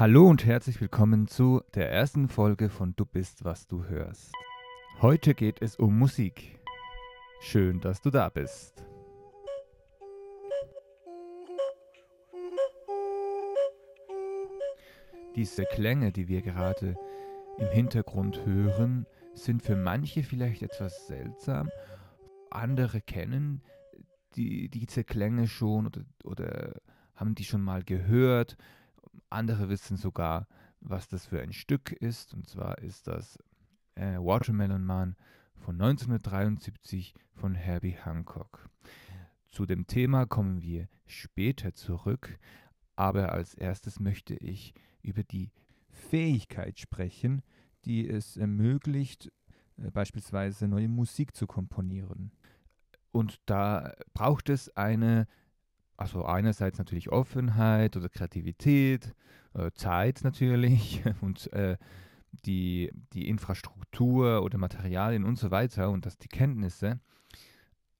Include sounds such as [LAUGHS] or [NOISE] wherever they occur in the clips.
Hallo und herzlich willkommen zu der ersten Folge von Du bist, was du hörst. Heute geht es um Musik. Schön, dass du da bist. Diese Klänge, die wir gerade im Hintergrund hören, sind für manche vielleicht etwas seltsam. Andere kennen die, diese Klänge schon oder, oder haben die schon mal gehört andere wissen sogar, was das für ein Stück ist. Und zwar ist das äh, Watermelon Man von 1973 von Herbie Hancock. Zu dem Thema kommen wir später zurück, aber als erstes möchte ich über die Fähigkeit sprechen, die es ermöglicht, äh, beispielsweise neue Musik zu komponieren. Und da braucht es eine also einerseits natürlich Offenheit oder Kreativität, äh, Zeit natürlich [LAUGHS] und äh, die, die Infrastruktur oder Materialien und so weiter und das die Kenntnisse.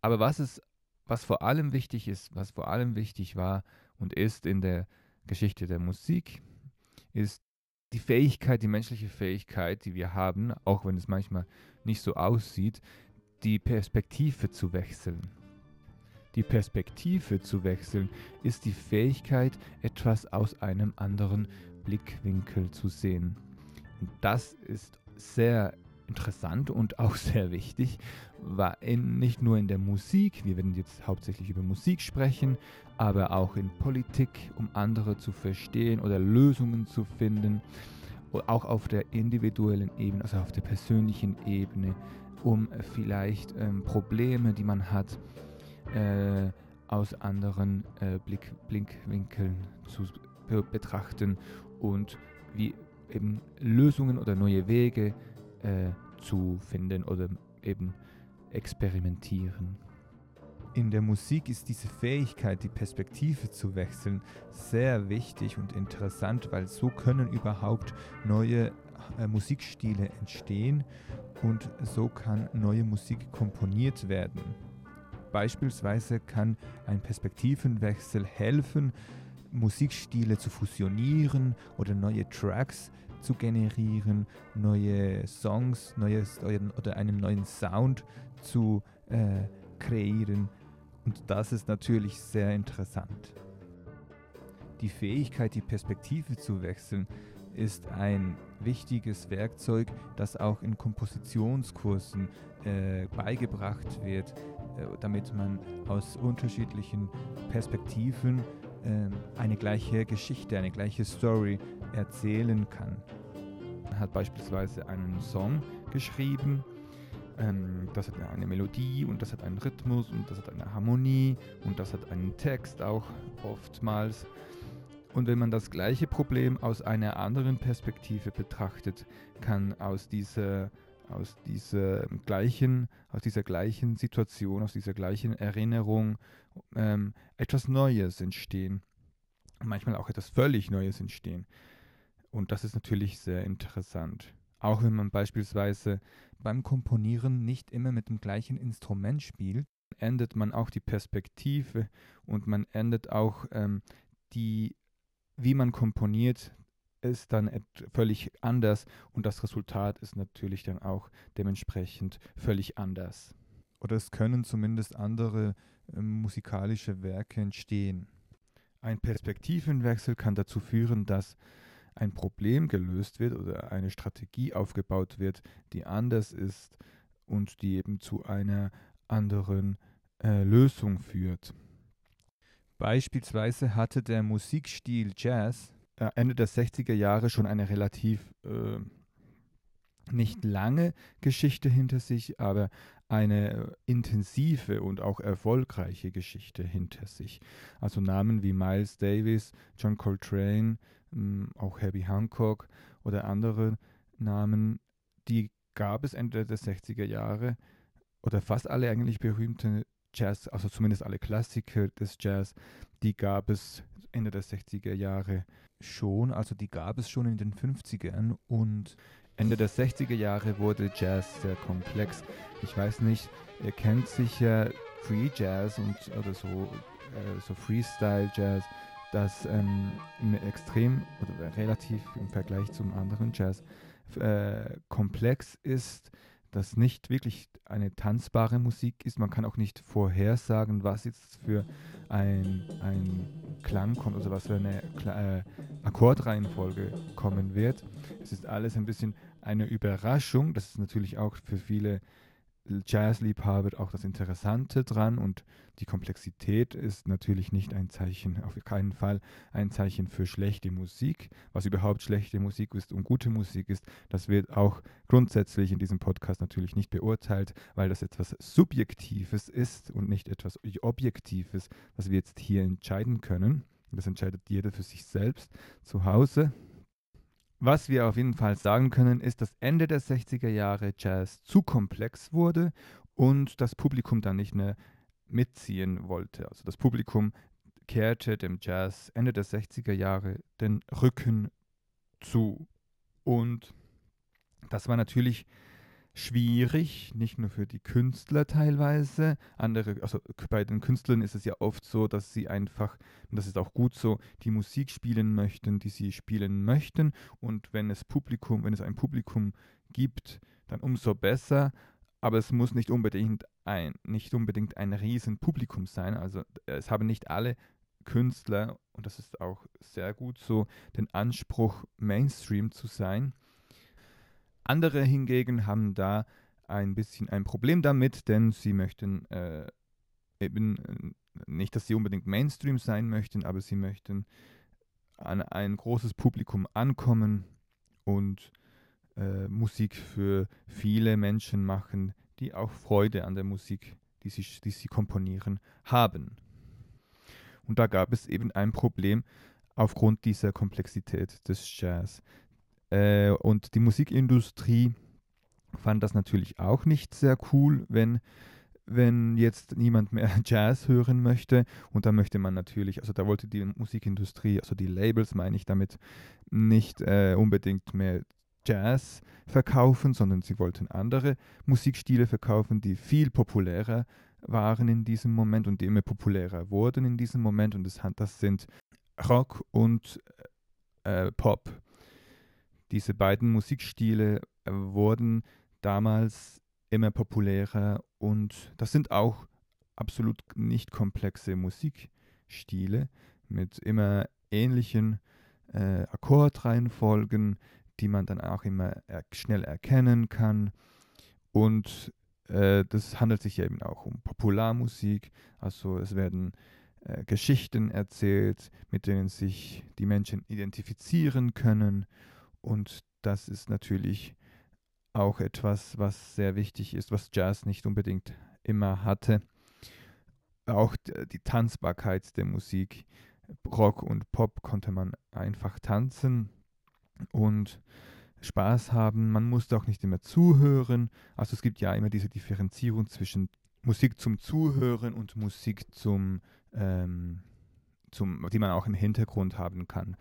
Aber was ist, was vor allem wichtig ist, was vor allem wichtig war und ist in der Geschichte der Musik, ist die Fähigkeit, die menschliche Fähigkeit, die wir haben, auch wenn es manchmal nicht so aussieht, die Perspektive zu wechseln. Die Perspektive zu wechseln ist die Fähigkeit, etwas aus einem anderen Blickwinkel zu sehen. Das ist sehr interessant und auch [LAUGHS] sehr wichtig, war in, nicht nur in der Musik, wir werden jetzt hauptsächlich über Musik sprechen, aber auch in Politik, um andere zu verstehen oder Lösungen zu finden, auch auf der individuellen Ebene, also auf der persönlichen Ebene, um vielleicht ähm, Probleme, die man hat, äh, aus anderen äh, Blick, Blickwinkeln zu betrachten und wie eben Lösungen oder neue Wege äh, zu finden oder eben experimentieren. In der Musik ist diese Fähigkeit, die Perspektive zu wechseln, sehr wichtig und interessant, weil so können überhaupt neue äh, Musikstile entstehen und so kann neue Musik komponiert werden. Beispielsweise kann ein Perspektivenwechsel helfen, Musikstile zu fusionieren oder neue Tracks zu generieren, neue Songs neues, oder einen neuen Sound zu äh, kreieren. Und das ist natürlich sehr interessant. Die Fähigkeit, die Perspektive zu wechseln, ist ein wichtiges Werkzeug, das auch in Kompositionskursen äh, beigebracht wird, äh, damit man aus unterschiedlichen Perspektiven äh, eine gleiche Geschichte, eine gleiche Story erzählen kann. Er hat beispielsweise einen Song geschrieben, ähm, das hat eine Melodie und das hat einen Rhythmus und das hat eine Harmonie und das hat einen Text auch oftmals. Und wenn man das gleiche Problem aus einer anderen Perspektive betrachtet, kann aus dieser, aus dieser, gleichen, aus dieser gleichen Situation, aus dieser gleichen Erinnerung ähm, etwas Neues entstehen. Manchmal auch etwas völlig Neues entstehen. Und das ist natürlich sehr interessant. Auch wenn man beispielsweise beim Komponieren nicht immer mit dem gleichen Instrument spielt, ändert man auch die Perspektive und man ändert auch ähm, die wie man komponiert, ist dann völlig anders und das Resultat ist natürlich dann auch dementsprechend völlig anders. Oder es können zumindest andere äh, musikalische Werke entstehen. Ein Perspektivenwechsel kann dazu führen, dass ein Problem gelöst wird oder eine Strategie aufgebaut wird, die anders ist und die eben zu einer anderen äh, Lösung führt. Beispielsweise hatte der Musikstil Jazz Ende der 60er Jahre schon eine relativ äh, nicht lange Geschichte hinter sich, aber eine intensive und auch erfolgreiche Geschichte hinter sich. Also Namen wie Miles Davis, John Coltrane, hm, auch Herbie Hancock oder andere Namen, die gab es Ende der 60er Jahre oder fast alle eigentlich berühmte Jazz, also zumindest alle Klassiker des Jazz, die gab es Ende der 60er Jahre schon, also die gab es schon in den 50ern und Ende der 60er Jahre wurde Jazz sehr komplex. Ich weiß nicht, ihr kennt sicher Free Jazz und oder so, äh, so Freestyle Jazz das ähm, extrem oder relativ im Vergleich zum anderen Jazz äh, komplex ist, das nicht wirklich eine tanzbare Musik ist. Man kann auch nicht vorhersagen, was jetzt für ein, ein Klang kommt, also was für eine äh, Akkordreihenfolge kommen wird. Es ist alles ein bisschen eine Überraschung. Das ist natürlich auch für viele Jazzliebhaber auch das Interessante dran und die Komplexität ist natürlich nicht ein Zeichen, auf keinen Fall ein Zeichen für schlechte Musik. Was überhaupt schlechte Musik ist und gute Musik ist, das wird auch grundsätzlich in diesem Podcast natürlich nicht beurteilt, weil das etwas Subjektives ist und nicht etwas Objektives, was wir jetzt hier entscheiden können. Das entscheidet jeder für sich selbst zu Hause. Was wir auf jeden Fall sagen können, ist, dass Ende der 60er Jahre Jazz zu komplex wurde und das Publikum dann nicht mehr mitziehen wollte. Also das Publikum kehrte dem Jazz Ende der 60er Jahre den Rücken zu. Und das war natürlich schwierig, nicht nur für die Künstler teilweise. Andere, also bei den Künstlern ist es ja oft so, dass sie einfach, und das ist auch gut so, die Musik spielen möchten, die sie spielen möchten. Und wenn es Publikum, wenn es ein Publikum gibt, dann umso besser. Aber es muss nicht unbedingt ein, nicht unbedingt ein Riesenpublikum sein. Also es haben nicht alle Künstler, und das ist auch sehr gut so, den Anspruch, Mainstream zu sein. Andere hingegen haben da ein bisschen ein Problem damit, denn sie möchten äh, eben äh, nicht, dass sie unbedingt Mainstream sein möchten, aber sie möchten an ein großes Publikum ankommen und äh, Musik für viele Menschen machen, die auch Freude an der Musik, die sie, die sie komponieren, haben. Und da gab es eben ein Problem aufgrund dieser Komplexität des Jazz. Äh, und die Musikindustrie fand das natürlich auch nicht sehr cool, wenn, wenn jetzt niemand mehr [LAUGHS] Jazz hören möchte. Und da möchte man natürlich, also da wollte die Musikindustrie, also die Labels meine ich damit, nicht äh, unbedingt mehr Jazz verkaufen, sondern sie wollten andere Musikstile verkaufen, die viel populärer waren in diesem Moment und die immer populärer wurden in diesem Moment. Und das, das sind Rock und äh, Pop. Diese beiden Musikstile äh, wurden damals immer populärer und das sind auch absolut nicht komplexe Musikstile mit immer ähnlichen äh, Akkordreihenfolgen, die man dann auch immer er schnell erkennen kann. Und äh, das handelt sich eben auch um Popularmusik. Also es werden äh, Geschichten erzählt, mit denen sich die Menschen identifizieren können. Und das ist natürlich auch etwas, was sehr wichtig ist, was Jazz nicht unbedingt immer hatte. Auch die Tanzbarkeit der Musik. Rock und Pop konnte man einfach tanzen und Spaß haben. Man musste auch nicht immer zuhören. Also es gibt ja immer diese Differenzierung zwischen Musik zum Zuhören und Musik zum, ähm, zum die man auch im Hintergrund haben kann,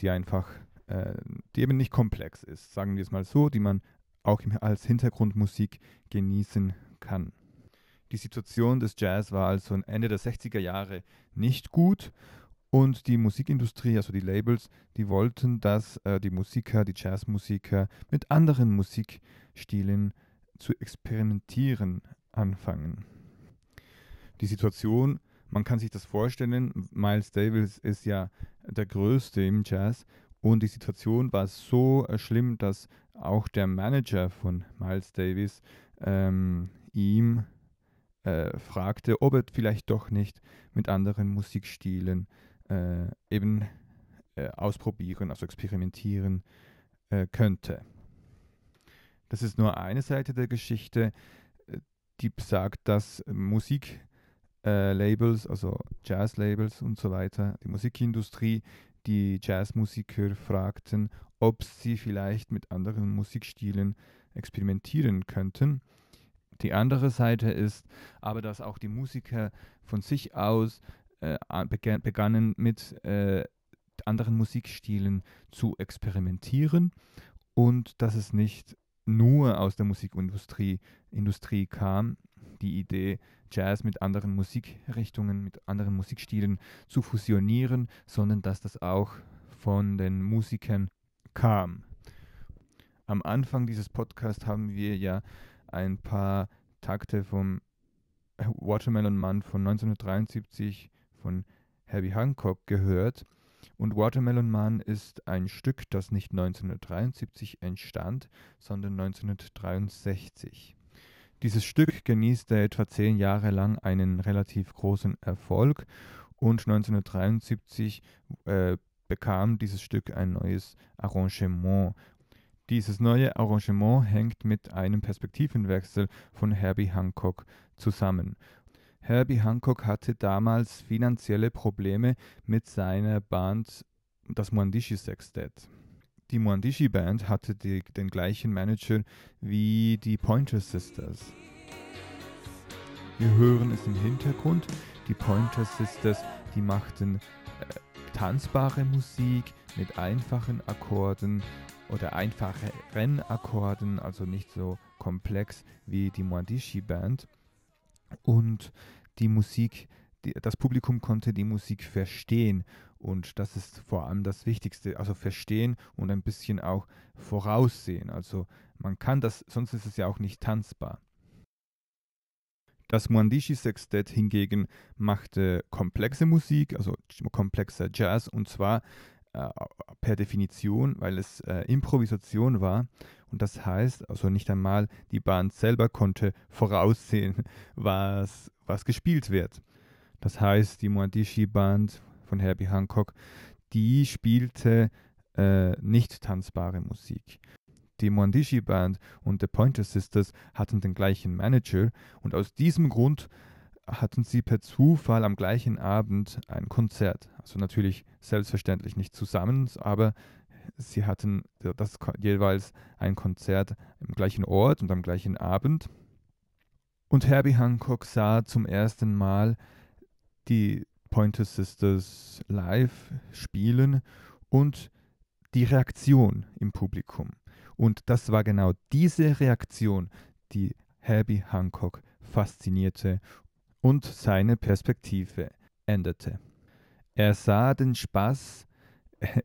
die einfach äh, die eben nicht komplex ist, sagen wir es mal so, die man auch als Hintergrundmusik genießen kann. Die Situation des Jazz war also Ende der 60er Jahre nicht gut und die Musikindustrie, also die Labels, die wollten, dass äh, die Musiker, die Jazzmusiker mit anderen Musikstilen zu experimentieren anfangen. Die Situation, man kann sich das vorstellen, Miles Davis ist ja der Größte im Jazz und die Situation war so äh, schlimm, dass auch der Manager von Miles Davis ähm, ihm äh, fragte, ob er vielleicht doch nicht mit anderen Musikstilen äh, eben äh, ausprobieren, also experimentieren äh, könnte. Das ist nur eine Seite der Geschichte, äh, die besagt, dass Musiklabels, also Jazzlabels und so weiter, die Musikindustrie die Jazzmusiker fragten, ob sie vielleicht mit anderen Musikstilen experimentieren könnten. Die andere Seite ist aber, dass auch die Musiker von sich aus äh, begannen mit äh, anderen Musikstilen zu experimentieren und dass es nicht nur aus der Musikindustrie Industrie kam. Die Idee, Jazz mit anderen Musikrichtungen, mit anderen Musikstilen zu fusionieren, sondern dass das auch von den Musikern kam. Am Anfang dieses Podcasts haben wir ja ein paar Takte vom Watermelon Man von 1973 von Herbie Hancock gehört. Und Watermelon Man ist ein Stück, das nicht 1973 entstand, sondern 1963. Dieses Stück genießte etwa zehn Jahre lang einen relativ großen Erfolg und 1973 äh, bekam dieses Stück ein neues Arrangement. Dieses neue Arrangement hängt mit einem Perspektivenwechsel von Herbie Hancock zusammen. Herbie Hancock hatte damals finanzielle Probleme mit seiner Band, das Mwandishi Sextet. Die Mwandishi Band hatte die, den gleichen Manager wie die Pointer Sisters. Wir hören es im Hintergrund. Die Pointer Sisters, die machten äh, tanzbare Musik mit einfachen Akkorden oder einfachen Akkorden, also nicht so komplex wie die Mwandishi Band und die Musik, die, das Publikum konnte die Musik verstehen und das ist vor allem das Wichtigste, also verstehen und ein bisschen auch voraussehen. Also man kann das, sonst ist es ja auch nicht tanzbar. Das Mwandishi Sextet hingegen machte komplexe Musik, also komplexer Jazz und zwar äh, per Definition, weil es äh, Improvisation war und das heißt, also nicht einmal die Band selber konnte voraussehen, [LAUGHS] was, was gespielt wird. Das heißt, die Mwandishi Band von Herbie Hancock, die spielte äh, nicht tanzbare Musik. Die Mwandishi Band und The Pointer Sisters hatten den gleichen Manager und aus diesem Grund hatten sie per Zufall am gleichen Abend ein Konzert. Also natürlich selbstverständlich nicht zusammen, aber sie hatten das jeweils ein Konzert im gleichen Ort und am gleichen Abend. Und Herbie Hancock sah zum ersten Mal die Pointer Sisters live spielen und die Reaktion im Publikum. Und das war genau diese Reaktion, die Herbie Hancock faszinierte und seine Perspektive änderte. Er sah den Spaß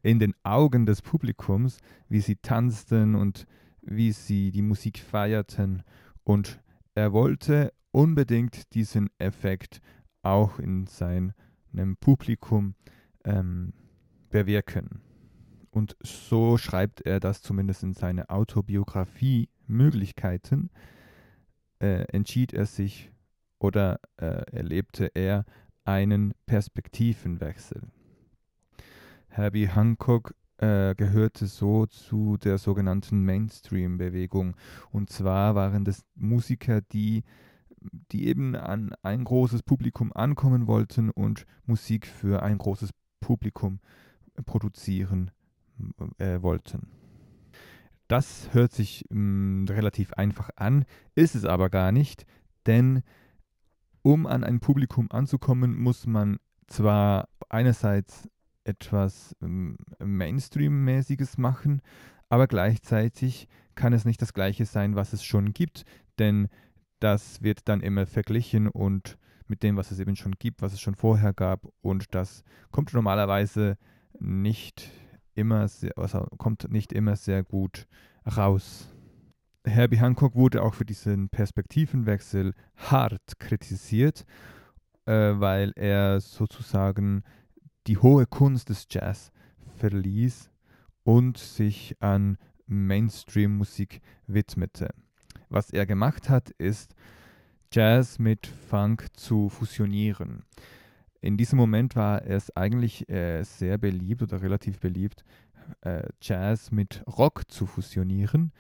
in den Augen des Publikums, wie sie tanzten und wie sie die Musik feierten. Und er wollte unbedingt diesen Effekt auch in seinem Publikum ähm, bewirken. Und so schreibt er das zumindest in seiner Autobiografie Möglichkeiten, äh, entschied er sich oder äh, erlebte er einen Perspektivenwechsel. Herbie Hancock äh, gehörte so zu der sogenannten Mainstream-Bewegung. Und zwar waren das Musiker, die, die eben an ein großes Publikum ankommen wollten und Musik für ein großes Publikum produzieren äh, wollten. Das hört sich mh, mm, relativ einfach an, ist es aber gar nicht, denn um an ein Publikum anzukommen, muss man zwar einerseits etwas ähm, Mainstream-mäßiges machen, aber gleichzeitig kann es nicht das gleiche sein, was es schon gibt, denn das wird dann immer verglichen und mit dem, was es eben schon gibt, was es schon vorher gab und das kommt normalerweise nicht immer sehr, also kommt nicht immer sehr gut raus. Herbie Hancock wurde auch für diesen Perspektivenwechsel hart kritisiert, äh, weil er sozusagen die hohe Kunst des Jazz verließ und sich an Mainstream-Musik widmete. Was er gemacht hat, ist Jazz mit Funk zu fusionieren. In diesem Moment war es eigentlich äh, sehr beliebt oder relativ beliebt, äh, Jazz mit Rock zu fusionieren,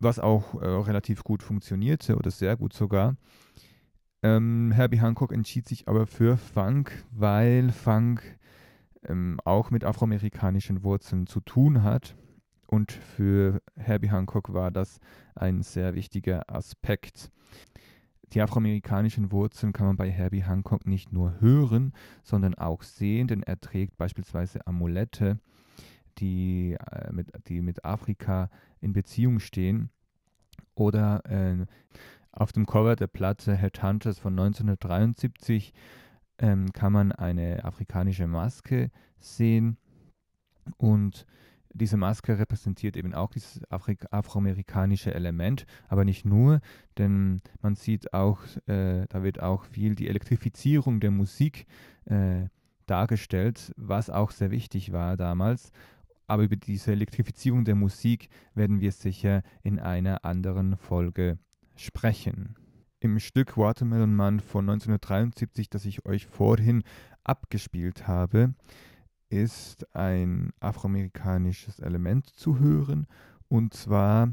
was auch äh, relativ gut funktionierte oder sehr gut sogar. Ähm, Herbie Hancock entschied sich aber für Funk, weil Funk ähm, auch mit afroamerikanischen Wurzeln zu tun hat. Und für Herbie Hancock war das ein sehr wichtiger Aspekt. Die afroamerikanischen Wurzeln kann man bei Herbie Hancock nicht nur hören, sondern auch sehen, denn er trägt beispielsweise Amulette, die, äh, mit, die mit Afrika in Beziehung stehen. Oder äh, Auf dem Cover der Platte Headhunters von 1973 ähm, kann man eine afrikanische Maske sehen und diese Maske repräsentiert eben auch dieses Afri afroamerikanische Element, aber nicht nur, denn man sieht auch, äh, da wird auch viel die Elektrifizierung der Musik äh, dargestellt, was auch sehr wichtig war damals. Aber über diese Elektrifizierung der Musik werden wir sicher in einer anderen Folge sprechen. Im Stück Watermelon Man von 1973, das ich euch vorhin abgespielt habe, ist ein afroamerikanisches Element zu hören. Und zwar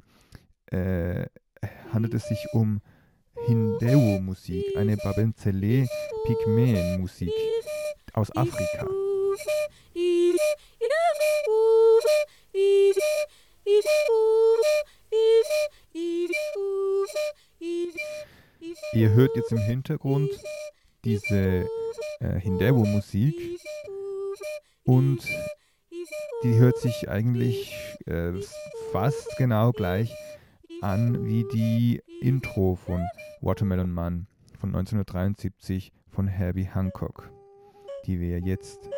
äh, handelt es sich um Hindewo-Musik, eine Babenzele-Pygmäen-Musik aus Afrika. Ihr hört jetzt im Hintergrund diese äh, Hindewo-Musik und die hört sich eigentlich äh, fast genau gleich an wie die Intro von Watermelon Man von 1973 von Herbie Hancock, die wir jetzt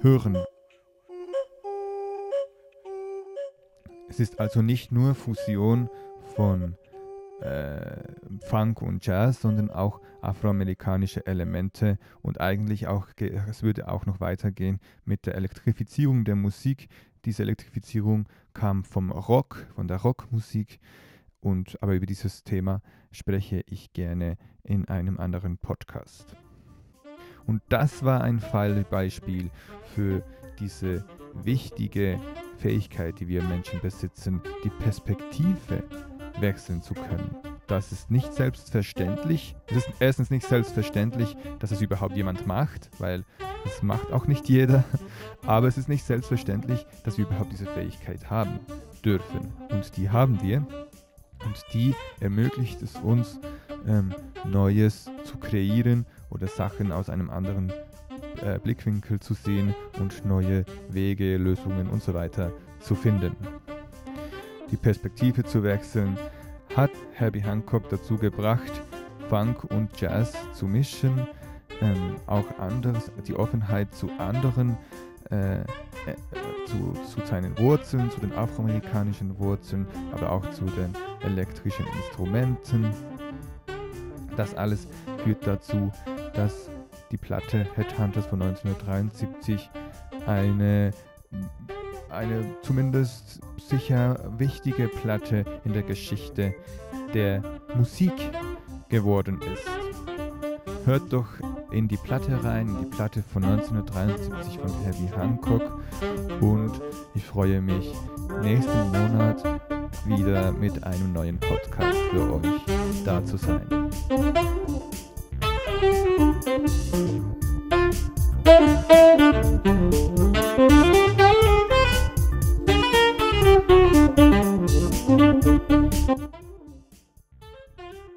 hören. Es ist also nicht nur Fusion von äh, Funk und Jazz, sondern auch afroamerikanische Elemente und eigentlich auch, es würde auch noch weitergehen mit der Elektrifizierung der Musik. Diese Elektrifizierung kam vom Rock, von der Rockmusik und aber über dieses Thema spreche ich gerne in einem anderen Podcast. Und das war ein Fallbeispiel für diese wichtige Fähigkeit, die wir Menschen besitzen, die Perspektive wechseln zu können. Das ist nicht selbstverständlich. Es ist erstens nicht selbstverständlich, dass es überhaupt jemand macht, weil es macht auch nicht jeder. Aber es ist nicht selbstverständlich, dass wir überhaupt diese Fähigkeit haben dürfen. Und die haben wir. Und die ermöglicht es uns, ähm, Neues zu kreieren oder Sachen aus einem anderen äh, Blickwinkel zu sehen und neue Wege, Lösungen und so weiter zu finden die Perspektive zu wechseln, hat Herbie Hancock dazu gebracht, Funk und Jazz zu mischen, ähm, auch anderes, die Offenheit zu anderen, äh, äh, zu, zu seinen Wurzeln, zu den afroamerikanischen Wurzeln, aber auch zu den elektrischen Instrumenten. Das alles führt dazu, dass die Platte Headhunters von 1973 eine eine zumindest sicher wichtige Platte in der Geschichte der Musik geworden ist. Hört doch in die Platte rein, in die Platte von 1973 von Herbie Hancock und ich freue mich nächsten Monat wieder mit einem neuen Podcast für euch da zu sein.